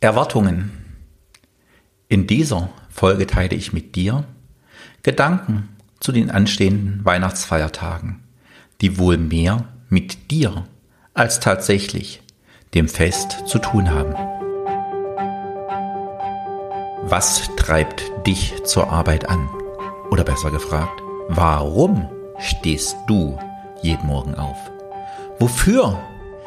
Erwartungen. In dieser Folge teile ich mit dir Gedanken zu den anstehenden Weihnachtsfeiertagen, die wohl mehr mit dir als tatsächlich dem Fest zu tun haben. Was treibt dich zur Arbeit an? Oder besser gefragt, warum stehst du jeden Morgen auf? Wofür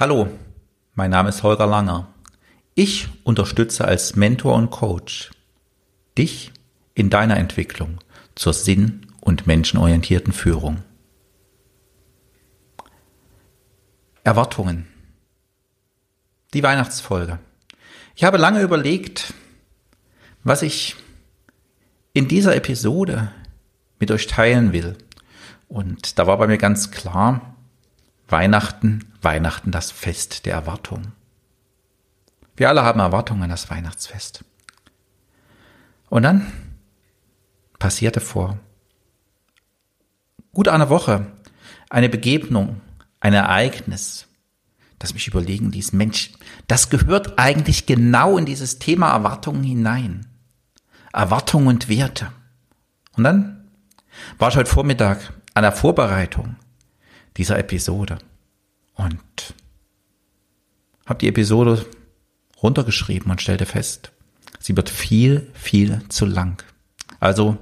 Hallo, mein Name ist Holger Langer. Ich unterstütze als Mentor und Coach dich in deiner Entwicklung zur sinn- und menschenorientierten Führung. Erwartungen. Die Weihnachtsfolge. Ich habe lange überlegt, was ich in dieser Episode mit euch teilen will. Und da war bei mir ganz klar, Weihnachten, Weihnachten das Fest der Erwartung. Wir alle haben Erwartungen an das Weihnachtsfest. Und dann passierte vor gut einer Woche eine Begegnung, ein Ereignis, das mich überlegen ließ, Mensch, das gehört eigentlich genau in dieses Thema Erwartungen hinein. Erwartungen und Werte. Und dann war ich heute Vormittag an der Vorbereitung dieser Episode und habe die Episode runtergeschrieben und stellte fest, sie wird viel, viel zu lang. Also,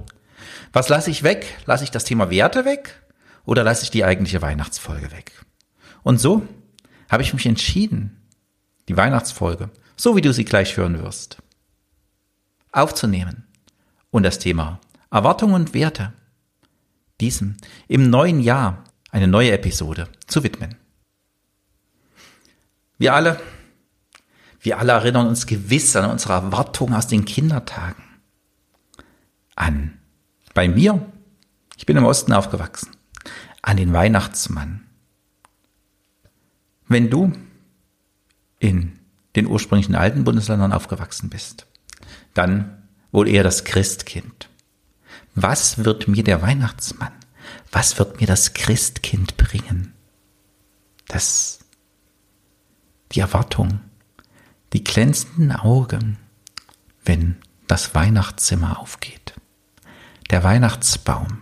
was lasse ich weg? Lasse ich das Thema Werte weg oder lasse ich die eigentliche Weihnachtsfolge weg? Und so habe ich mich entschieden, die Weihnachtsfolge, so wie du sie gleich hören wirst, aufzunehmen und das Thema Erwartungen und Werte diesem im neuen Jahr eine neue Episode zu widmen. Wir alle, wir alle erinnern uns gewiss an unsere Erwartungen aus den Kindertagen. An, bei mir, ich bin im Osten aufgewachsen, an den Weihnachtsmann. Wenn du in den ursprünglichen alten Bundesländern aufgewachsen bist, dann wohl eher das Christkind. Was wird mir der Weihnachtsmann? Was wird mir das Christkind bringen? Das, die Erwartung, die glänzenden Augen, wenn das Weihnachtszimmer aufgeht. Der Weihnachtsbaum,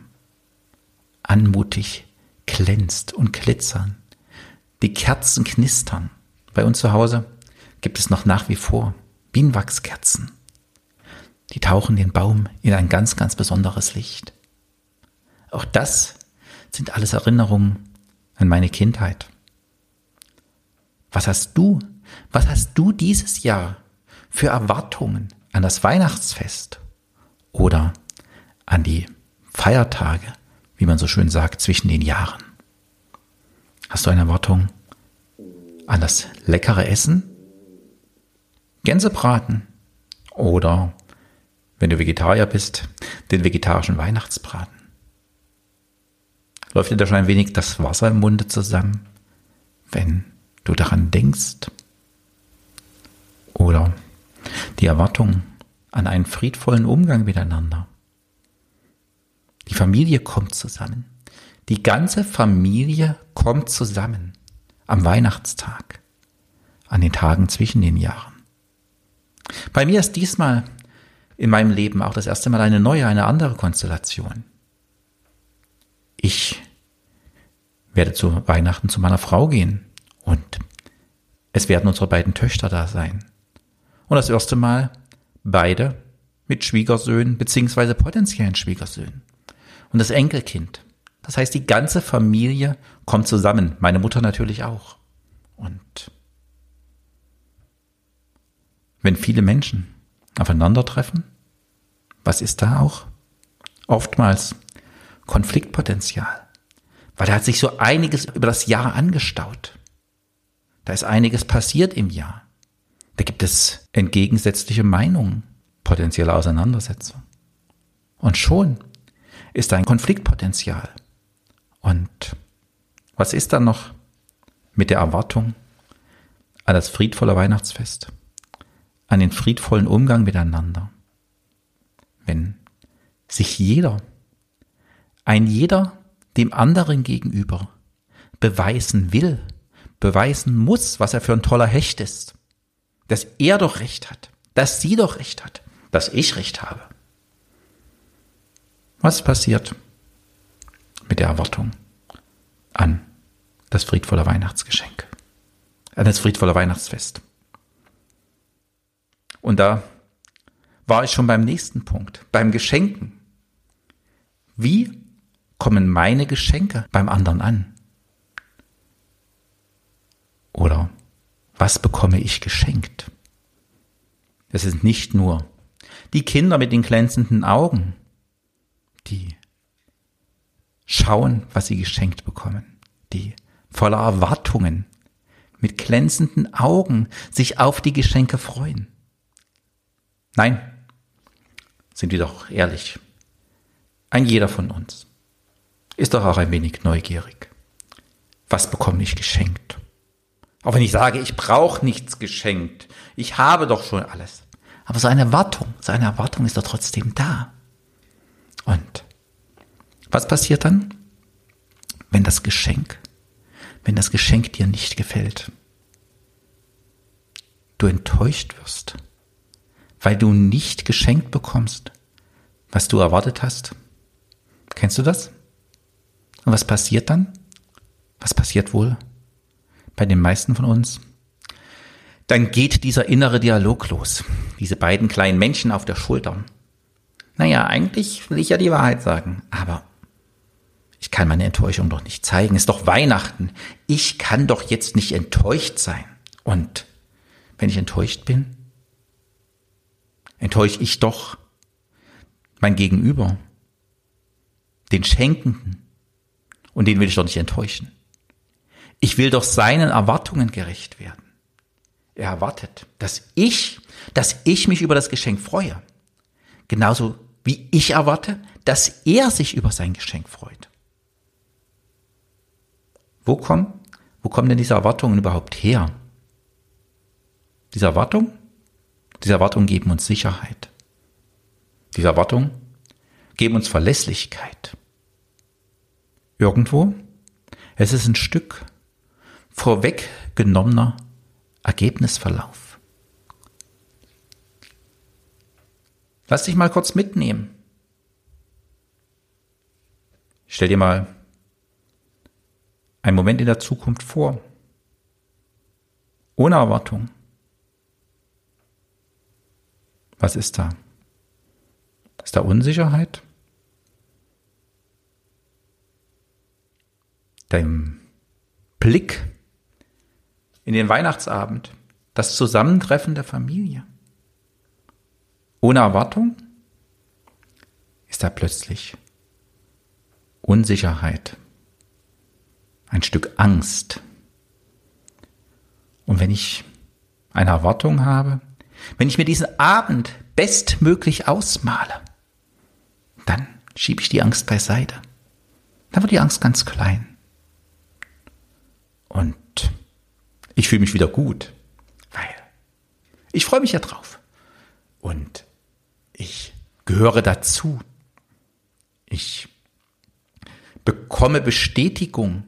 anmutig glänzt und glitzern. Die Kerzen knistern. Bei uns zu Hause gibt es noch nach wie vor Bienenwachskerzen. Die tauchen den Baum in ein ganz, ganz besonderes Licht. Auch das sind alles Erinnerungen an meine Kindheit. Was hast du, was hast du dieses Jahr für Erwartungen an das Weihnachtsfest oder an die Feiertage, wie man so schön sagt, zwischen den Jahren? Hast du eine Erwartung an das leckere Essen? Gänsebraten oder wenn du Vegetarier bist, den vegetarischen Weihnachtsbraten. Läuft dir da schon ein wenig das Wasser im Munde zusammen, wenn du daran denkst? Oder die Erwartung an einen friedvollen Umgang miteinander. Die Familie kommt zusammen. Die ganze Familie kommt zusammen am Weihnachtstag, an den Tagen zwischen den Jahren. Bei mir ist diesmal in meinem Leben auch das erste Mal eine neue, eine andere Konstellation. Ich werde zu Weihnachten zu meiner Frau gehen und es werden unsere beiden Töchter da sein. Und das erste Mal beide mit Schwiegersöhnen beziehungsweise potenziellen Schwiegersöhnen. Und das Enkelkind. Das heißt, die ganze Familie kommt zusammen. Meine Mutter natürlich auch. Und wenn viele Menschen aufeinandertreffen, was ist da auch? Oftmals Konfliktpotenzial. Weil da hat sich so einiges über das Jahr angestaut. Da ist einiges passiert im Jahr. Da gibt es entgegensätzliche Meinungen, potenzielle Auseinandersetzungen. Und schon ist da ein Konfliktpotenzial. Und was ist dann noch mit der Erwartung an das friedvolle Weihnachtsfest, an den friedvollen Umgang miteinander? Wenn sich jeder, ein jeder dem anderen gegenüber beweisen will, beweisen muss, was er für ein toller Hecht ist, dass er doch recht hat, dass sie doch recht hat, dass ich recht habe. Was passiert mit der Erwartung an das friedvolle Weihnachtsgeschenk, an das friedvolle Weihnachtsfest? Und da war ich schon beim nächsten Punkt, beim Geschenken. Wie kommen meine Geschenke beim anderen an? Oder was bekomme ich geschenkt? Es sind nicht nur die Kinder mit den glänzenden Augen, die schauen, was sie geschenkt bekommen, die voller Erwartungen, mit glänzenden Augen sich auf die Geschenke freuen. Nein, sind wir doch ehrlich. Ein jeder von uns ist doch auch ein wenig neugierig. Was bekomme ich geschenkt? Auch wenn ich sage, ich brauche nichts geschenkt. Ich habe doch schon alles. Aber so eine Erwartung, so eine Erwartung ist doch trotzdem da. Und was passiert dann, wenn das Geschenk, wenn das Geschenk dir nicht gefällt? Du enttäuscht wirst, weil du nicht geschenkt bekommst, was du erwartet hast. Kennst du das? Und was passiert dann? Was passiert wohl bei den meisten von uns? Dann geht dieser innere Dialog los. Diese beiden kleinen Männchen auf der Schulter. Naja, eigentlich will ich ja die Wahrheit sagen, aber ich kann meine Enttäuschung doch nicht zeigen. Ist doch Weihnachten. Ich kann doch jetzt nicht enttäuscht sein. Und wenn ich enttäuscht bin, enttäusche ich doch mein Gegenüber, den Schenkenden. Und den will ich doch nicht enttäuschen. Ich will doch seinen Erwartungen gerecht werden. Er erwartet, dass ich, dass ich mich über das Geschenk freue. Genauso wie ich erwarte, dass er sich über sein Geschenk freut. Wo kommen, wo kommen denn diese Erwartungen überhaupt her? Diese Erwartung? Diese Erwartungen geben uns Sicherheit. Diese Erwartungen geben uns Verlässlichkeit. Irgendwo, es ist ein Stück vorweggenommener Ergebnisverlauf. Lass dich mal kurz mitnehmen. Stell dir mal einen Moment in der Zukunft vor. Ohne Erwartung. Was ist da? Ist da Unsicherheit? Dein Blick in den Weihnachtsabend, das Zusammentreffen der Familie ohne Erwartung ist da plötzlich Unsicherheit, ein Stück Angst. Und wenn ich eine Erwartung habe, wenn ich mir diesen Abend bestmöglich ausmale, dann schiebe ich die Angst beiseite. Dann wird die Angst ganz klein. Und ich fühle mich wieder gut, weil ich freue mich ja drauf. Und ich gehöre dazu. Ich bekomme Bestätigung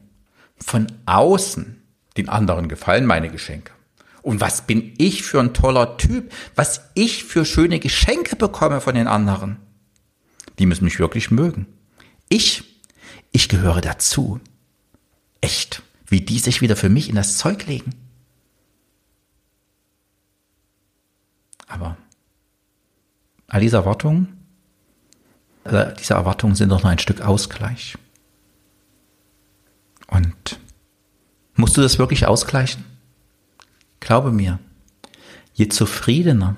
von außen. Den anderen gefallen meine Geschenke. Und was bin ich für ein toller Typ, was ich für schöne Geschenke bekomme von den anderen. Die müssen mich wirklich mögen. Ich, ich gehöre dazu. Echt, wie die sich wieder für mich in das Zeug legen. Aber All diese Erwartungen, äh, diese Erwartungen sind doch nur ein Stück Ausgleich. Und musst du das wirklich ausgleichen? Glaube mir, je zufriedener,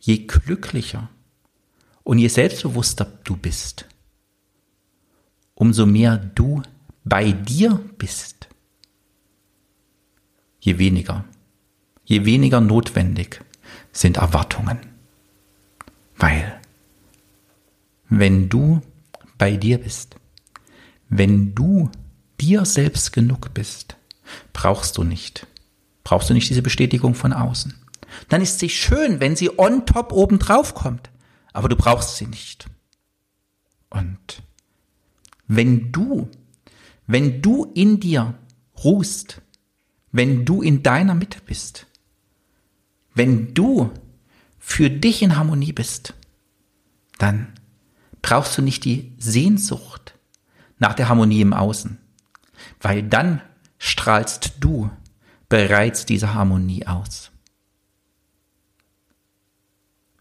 je glücklicher und je selbstbewusster du bist, umso mehr du bei dir bist, je weniger je weniger notwendig sind Erwartungen. Weil, wenn du bei dir bist, wenn du dir selbst genug bist, brauchst du nicht, brauchst du nicht diese Bestätigung von außen. Dann ist sie schön, wenn sie on top oben drauf kommt, aber du brauchst sie nicht. Und wenn du, wenn du in dir ruhst, wenn du in deiner Mitte bist, wenn du für dich in Harmonie bist, dann brauchst du nicht die Sehnsucht nach der Harmonie im Außen, weil dann strahlst du bereits diese Harmonie aus.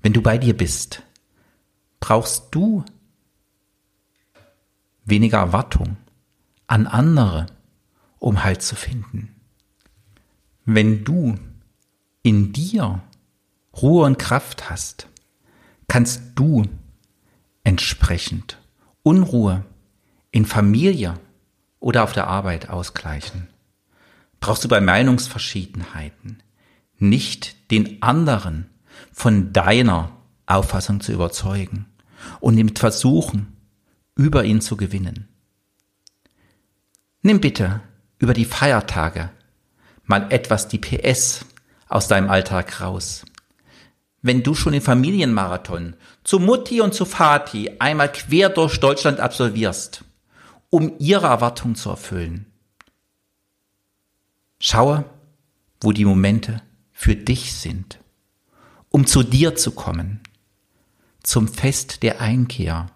Wenn du bei dir bist, brauchst du weniger Erwartung an andere, um Halt zu finden. Wenn du in dir Ruhe und Kraft hast, kannst du entsprechend Unruhe in Familie oder auf der Arbeit ausgleichen. Brauchst du bei Meinungsverschiedenheiten nicht den anderen von deiner Auffassung zu überzeugen und ihm versuchen, über ihn zu gewinnen. Nimm bitte über die Feiertage mal etwas die PS aus deinem Alltag raus. Wenn du schon den Familienmarathon zu Mutti und zu Vati einmal quer durch Deutschland absolvierst, um ihre Erwartungen zu erfüllen, schaue, wo die Momente für dich sind, um zu dir zu kommen, zum Fest der Einkehr,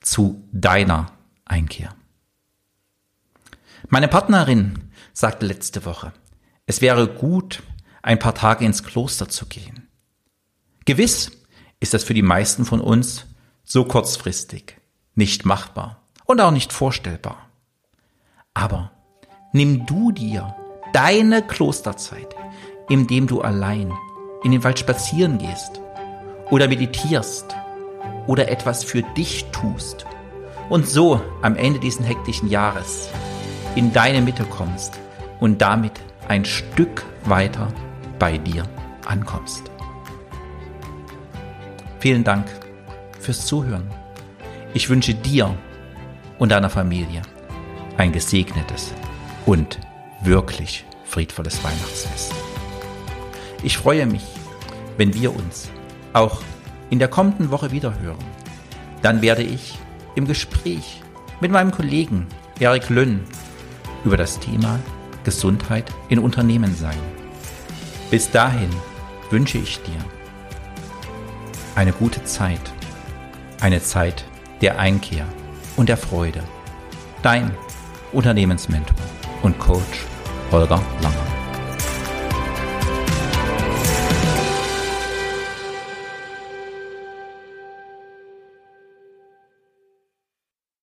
zu deiner Einkehr. Meine Partnerin sagte letzte Woche, es wäre gut, ein paar Tage ins Kloster zu gehen. Gewiss ist das für die meisten von uns so kurzfristig, nicht machbar und auch nicht vorstellbar. Aber nimm du dir deine Klosterzeit, indem du allein in den Wald spazieren gehst oder meditierst oder etwas für dich tust und so am Ende dieses hektischen Jahres in deine Mitte kommst und damit ein Stück weiter bei dir ankommst. Vielen Dank fürs Zuhören. Ich wünsche dir und deiner Familie ein gesegnetes und wirklich friedvolles Weihnachtsfest. Ich freue mich, wenn wir uns auch in der kommenden Woche wieder hören. Dann werde ich im Gespräch mit meinem Kollegen Erik Lönn über das Thema Gesundheit in Unternehmen sein. Bis dahin wünsche ich dir eine gute Zeit, eine Zeit der Einkehr und der Freude. Dein Unternehmensmentor und Coach Holger Langer.